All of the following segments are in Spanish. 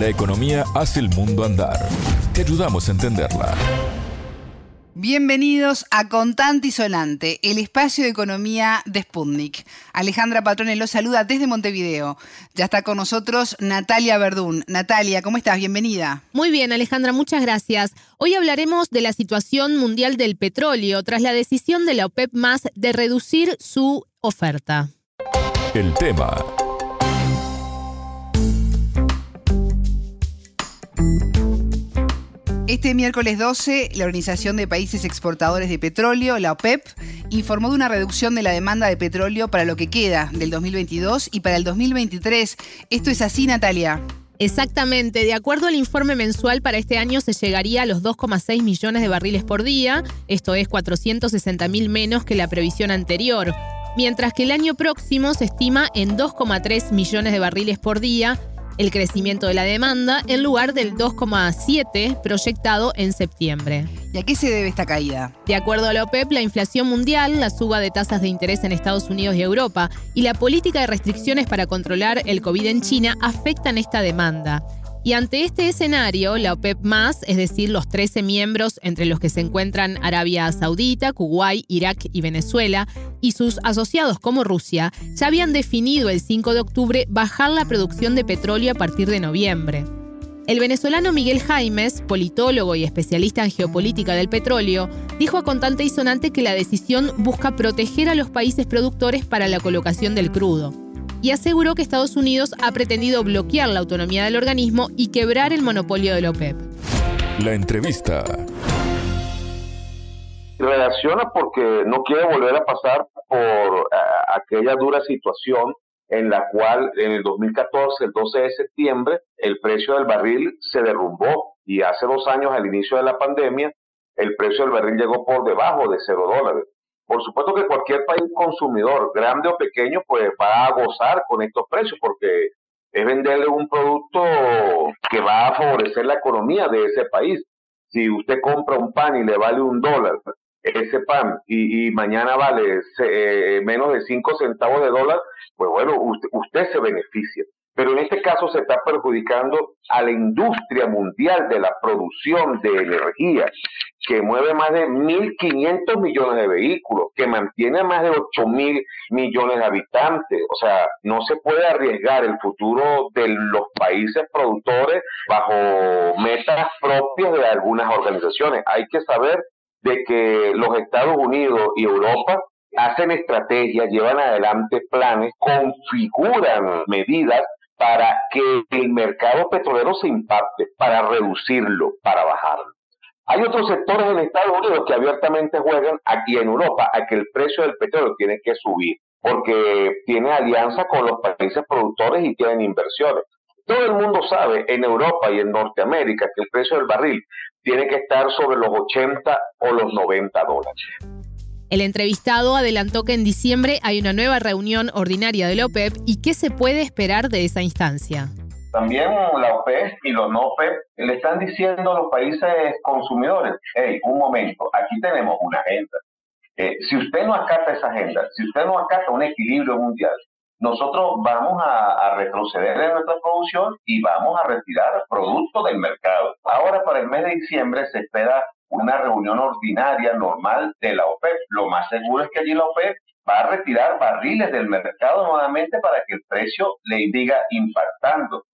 La economía hace el mundo andar. Te ayudamos a entenderla. Bienvenidos a Contante y Sonante, el espacio de economía de Sputnik. Alejandra Patrone los saluda desde Montevideo. Ya está con nosotros Natalia Verdún. Natalia, ¿cómo estás? Bienvenida. Muy bien, Alejandra, muchas gracias. Hoy hablaremos de la situación mundial del petróleo tras la decisión de la OPEP más de reducir su oferta. El tema Este miércoles 12, la Organización de Países Exportadores de Petróleo, la OPEP, informó de una reducción de la demanda de petróleo para lo que queda del 2022 y para el 2023. ¿Esto es así, Natalia? Exactamente, de acuerdo al informe mensual para este año se llegaría a los 2,6 millones de barriles por día, esto es 460 mil menos que la previsión anterior, mientras que el año próximo se estima en 2,3 millones de barriles por día, el crecimiento de la demanda en lugar del 2,7 proyectado en septiembre. ¿Y a qué se debe esta caída? De acuerdo a la OPEP, la inflación mundial, la suba de tasas de interés en Estados Unidos y Europa y la política de restricciones para controlar el COVID en China afectan esta demanda. Y ante este escenario, la OPEP más, es decir, los 13 miembros entre los que se encuentran Arabia Saudita, Kuwait, Irak y Venezuela, y sus asociados como Rusia, ya habían definido el 5 de octubre bajar la producción de petróleo a partir de noviembre. El venezolano Miguel Jaimes, politólogo y especialista en geopolítica del petróleo, dijo a Contante y Sonante que la decisión busca proteger a los países productores para la colocación del crudo y aseguró que Estados Unidos ha pretendido bloquear la autonomía del organismo y quebrar el monopolio de la OPEP. La entrevista. Reacciona porque no quiere volver a pasar por eh, aquella dura situación en la cual en el 2014, el 12 de septiembre, el precio del barril se derrumbó y hace dos años, al inicio de la pandemia, el precio del barril llegó por debajo de cero dólares. Por supuesto que cualquier país consumidor, grande o pequeño, pues va a gozar con estos precios porque es venderle un producto que va a favorecer la economía de ese país. Si usted compra un pan y le vale un dólar, ese pan, y, mañana vale eh, menos de cinco centavos de dólar, pues bueno, usted se beneficia pero en este caso se está perjudicando a la industria mundial de la producción de energía, que mueve más de 1.500 millones de vehículos, que mantiene más de 8.000 millones de habitantes. O sea, no se puede arriesgar el futuro de los países productores bajo metas propias de algunas organizaciones. Hay que saber de que los Estados Unidos y Europa hacen estrategias, llevan adelante planes, configuran medidas para que el mercado petrolero se impacte, para reducirlo, para bajarlo. Hay otros sectores en Estados Unidos que abiertamente juegan aquí en Europa a que el precio del petróleo tiene que subir, porque tiene alianza con los países productores y tienen inversiones. Todo el mundo sabe en Europa y en Norteamérica que el precio del barril tiene que estar sobre los 80 o los 90 dólares. El entrevistado adelantó que en diciembre hay una nueva reunión ordinaria de la OPEP y qué se puede esperar de esa instancia. También la OPEP y los no OPEP le están diciendo a los países consumidores, hey, un momento, aquí tenemos una agenda. Eh, si usted no acata esa agenda, si usted no acata un equilibrio mundial, nosotros vamos a, a, retroceder en nuestra producción y vamos a retirar productos del mercado. Ahora para el mes de diciembre se espera una reunión ordinaria normal de la OPEP. Lo más seguro es que allí la OPEP va a retirar barriles del mercado nuevamente para que el precio le siga impactando.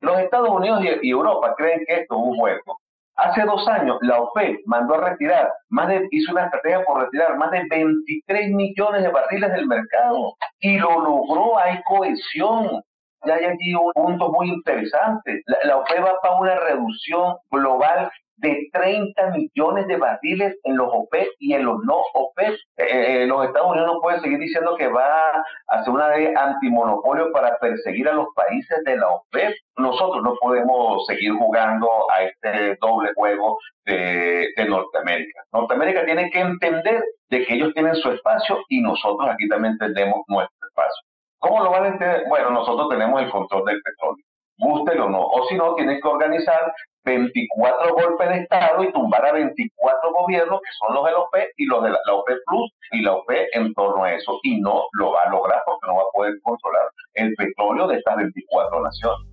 Los Estados Unidos y Europa creen que esto es un juego. Hace dos años la OPEP mandó a retirar, más de, hizo una estrategia por retirar más de 23 millones de barriles del mercado y lo logró, hay cohesión. Ya hay aquí un punto muy interesante. La, la OPEP va para una reducción global de 30 millones de barriles en los OPEP y en los no OPEP. Eh, eh, los Estados Unidos no pueden seguir diciendo que va a hacer una ley antimonopolio para perseguir a los países de la OPEP. Nosotros no podemos seguir jugando a este doble juego de, de Norteamérica. Norteamérica tiene que entender de que ellos tienen su espacio y nosotros aquí también tenemos nuestro espacio. ¿Cómo lo van a entender? Bueno, nosotros tenemos el control del petróleo gústelo o no. O si no, tienen que organizar 24 golpes de Estado y tumbar a 24 gobiernos, que son los de la OP y los de la, OP Plus y la OP en torno a eso. Y no lo va a lograr porque no va a poder controlar el petróleo de estas 24 naciones.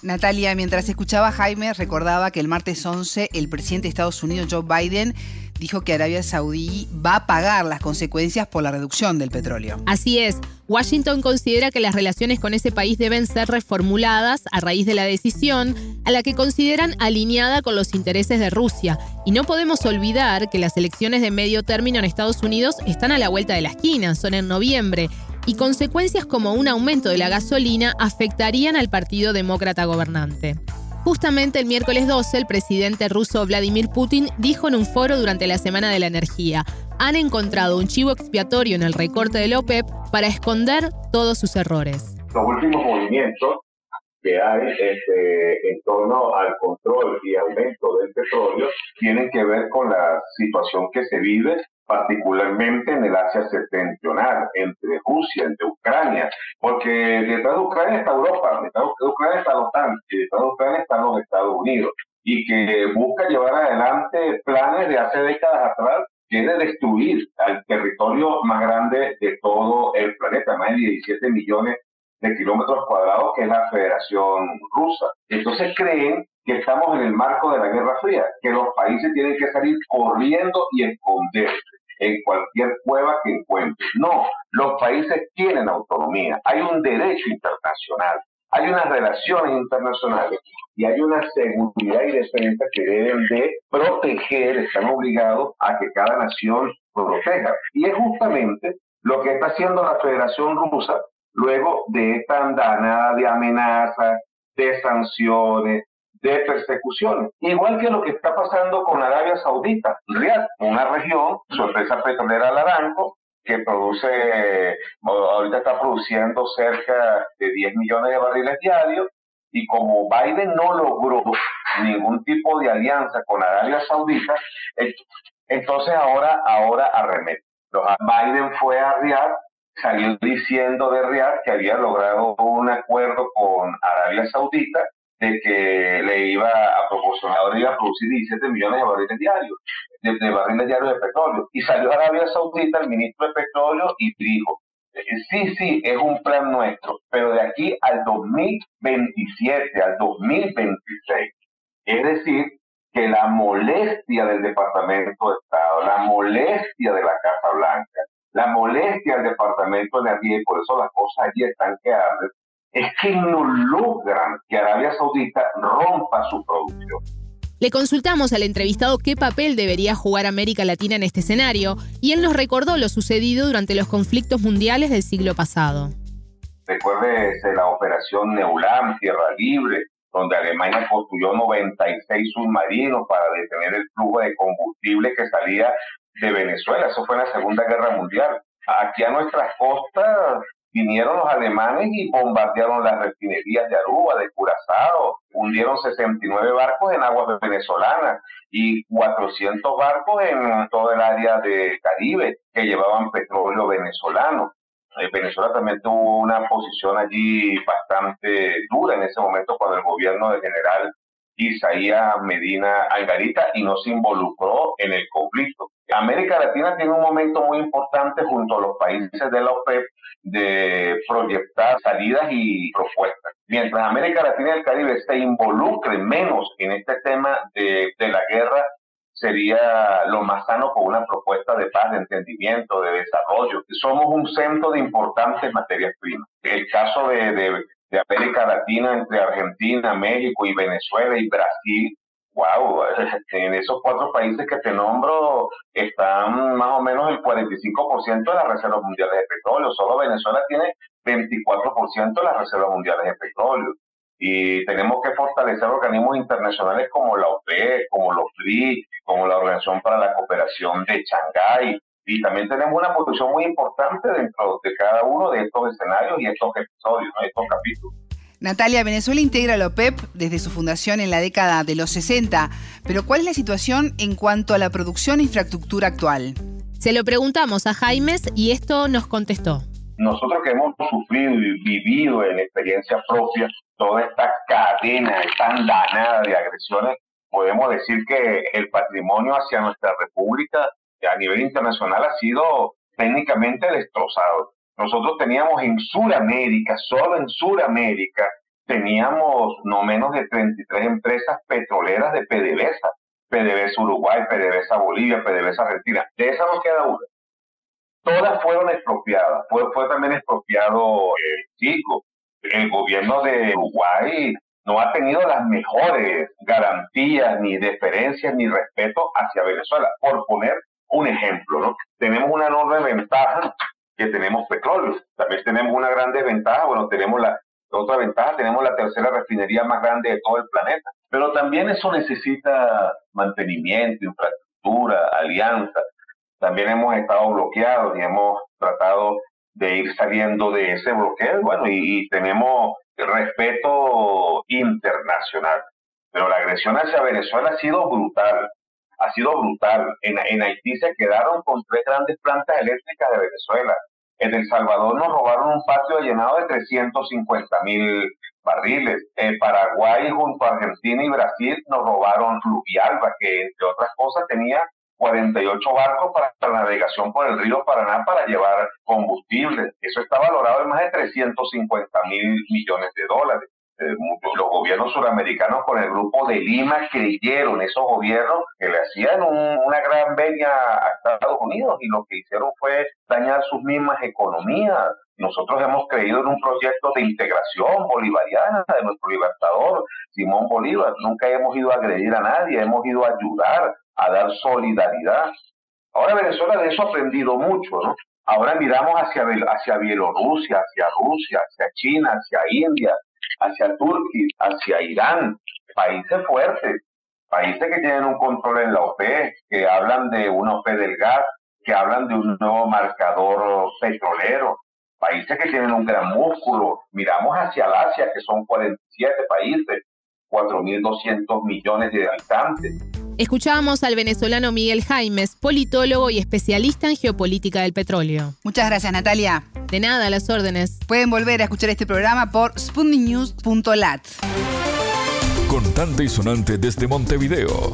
Natalia, mientras escuchaba a Jaime, recordaba que el martes 11 el presidente de Estados Unidos, Joe Biden, dijo que Arabia Saudí va a pagar las consecuencias por la reducción del petróleo. Así es. Washington considera que las relaciones con ese país deben ser reformuladas a raíz de la decisión, a la que consideran alineada con los intereses de Rusia. Y no podemos olvidar que las elecciones de medio término en Estados Unidos están a la vuelta de la esquina, son en noviembre, y consecuencias como un aumento de la gasolina afectarían al Partido Demócrata gobernante. Justamente el miércoles 12, el presidente ruso Vladimir Putin dijo en un foro durante la Semana de la Energía, han encontrado un chivo expiatorio en el recorte de la OPEP para esconder todos sus errores. Los últimos movimientos que hay este, en torno al control y aumento del petróleo tienen que ver con la situación que se vive particularmente en el Asia septentrional, entre Rusia, entre Ucrania, porque detrás de Ucrania está Europa, detrás de Ucrania está la OTAN, y detrás de Ucrania están los Estados Unidos, y que busca llevar adelante planes de hace décadas atrás que es de destruir al territorio más grande de todo el planeta, más de 17 millones de kilómetros cuadrados, que es la Federación Rusa. Entonces creen que estamos en el marco de la Guerra Fría, que los países tienen que salir corriendo y esconderse en cualquier cueva que encuentren. No, los países tienen autonomía, hay un derecho internacional, hay unas relaciones internacionales y hay una seguridad y defensa que deben de proteger, están obligados a que cada nación proteja. Y es justamente lo que está haciendo la Federación Rusa luego de esta andanada de amenazas, de sanciones, de persecuciones. Igual que lo que está pasando con Arabia Saudita, Riyadh, una región, su empresa petrolera Laranco, que produce, ahorita está produciendo cerca de 10 millones de barriles diarios, y como Biden no logró ningún tipo de alianza con Arabia Saudita, entonces ahora, ahora arremete. Biden fue a Riyadh, salió diciendo de Riyadh que había logrado un acuerdo con Arabia Saudita de que le iba a proporcionar, ahora iba a producir 17 millones de barriles diarios, de, barriles diarios de petróleo. Y salió Arabia Saudita, el ministro de Petróleo, y dijo, sí, sí, es un plan nuestro, pero de aquí al 2027, al 2026. Es decir, que la molestia del Departamento de Estado, la molestia de la Casa Blanca, la molestia del Departamento de Energía, y por eso las cosas allí están que es que no logran que Arabia Saudita rompa su producción. Le consultamos al entrevistado qué papel debería jugar América Latina en este escenario y él nos recordó lo sucedido durante los conflictos mundiales del siglo pasado. Recuérdese la operación Neulam, Tierra Libre, donde Alemania construyó 96 submarinos para detener el flujo de combustible que salía de Venezuela. Eso fue en la Segunda Guerra Mundial. Aquí a nuestras costas vinieron los alemanes y bombardearon las refinerías de Aruba, de Curazao, hundieron 69 barcos en aguas venezolanas y 400 barcos en todo el área de Caribe que llevaban petróleo venezolano. Eh, Venezuela también tuvo una posición allí bastante dura en ese momento cuando el gobierno del general Isaías Medina Algarita y no se involucró en el conflicto. América Latina tiene un momento muy importante junto a los países de la OPEP de proyectar salidas y propuestas. Mientras América Latina y el Caribe se involucren menos en este tema de, de la guerra, sería lo más sano con una propuesta de paz, de entendimiento, de desarrollo. Somos un centro de importantes materias primas. El caso de, de, de América Latina entre Argentina, México y Venezuela y Brasil wow, en esos cuatro países que te nombro están más o menos el 45% de las reservas mundiales de petróleo. Solo Venezuela tiene 24% de las reservas mundiales de petróleo. Y tenemos que fortalecer organismos internacionales como la OPEC, como los FRI, como la Organización para la Cooperación de Shanghái. Y también tenemos una posición muy importante dentro de cada uno de estos escenarios y estos episodios, estos capítulos. Natalia, Venezuela integra la OPEP desde su fundación en la década de los 60, pero ¿cuál es la situación en cuanto a la producción e infraestructura actual? Se lo preguntamos a Jaimes y esto nos contestó. Nosotros que hemos sufrido y vivido en experiencia propia toda esta cadena, esta andanada de agresiones, podemos decir que el patrimonio hacia nuestra república a nivel internacional ha sido técnicamente destrozado. Nosotros teníamos en Sudamérica, solo en Sudamérica, teníamos no menos de 33 empresas petroleras de PDVSA. PDVSA Uruguay, PDVSA Bolivia, PDVSA Argentina. De esa no queda una. Todas fueron expropiadas. Fue, fue también expropiado el Chico. El gobierno de Uruguay no ha tenido las mejores garantías, ni deferencias, ni respeto hacia Venezuela. Por poner un ejemplo, ¿no? Tenemos una enorme ventaja que tenemos petróleo. También tenemos una gran desventaja, bueno, tenemos la otra ventaja, tenemos la tercera refinería más grande de todo el planeta. Pero también eso necesita mantenimiento, infraestructura, alianza. También hemos estado bloqueados y hemos tratado de ir saliendo de ese bloqueo, bueno, y, y tenemos respeto internacional. Pero la agresión hacia Venezuela ha sido brutal ha sido brutal. En, Haití se quedaron con tres grandes plantas eléctricas de Venezuela. En El Salvador nos robaron un patio llenado de 350 mil barriles. En Paraguay, junto a Argentina y Brasil, nos robaron Fluvialba, que entre otras cosas tenía 48 barcos para la navegación por el río Paraná para llevar combustible. Eso está valorado en más de 350 mil millones de dólares. Eh, los gobiernos suramericanos con el grupo de Lima creyeron, esos gobiernos que le hacían una gran veña a Estados Unidos y lo que hicieron fue dañar sus mismas economías. Nosotros hemos creído en un proyecto de integración bolivariana de nuestro libertador, Simón Bolívar. Nunca hemos ido a agredir a nadie, hemos ido a ayudar, a dar solidaridad. Ahora Venezuela de eso ha aprendido mucho. Ahora miramos hacia, hacia Bielorrusia, hacia Rusia, hacia China, hacia India, hacia Turquía, hacia Irán, países fuertes, países que tienen un control en la OPE, que hablan de una OPE del gas, que hablan de un nuevo marcador petrolero, países que tienen un gran músculo. Miramos hacia Asia, que son 47 países, 4.200 millones de habitantes. Escuchábamos al venezolano Miguel Jaimes, politólogo y especialista en geopolítica del petróleo. Muchas gracias, Natalia. De nada, a las órdenes. Pueden volver a escuchar este programa por spundinews.lat. Contante y sonante desde Montevideo.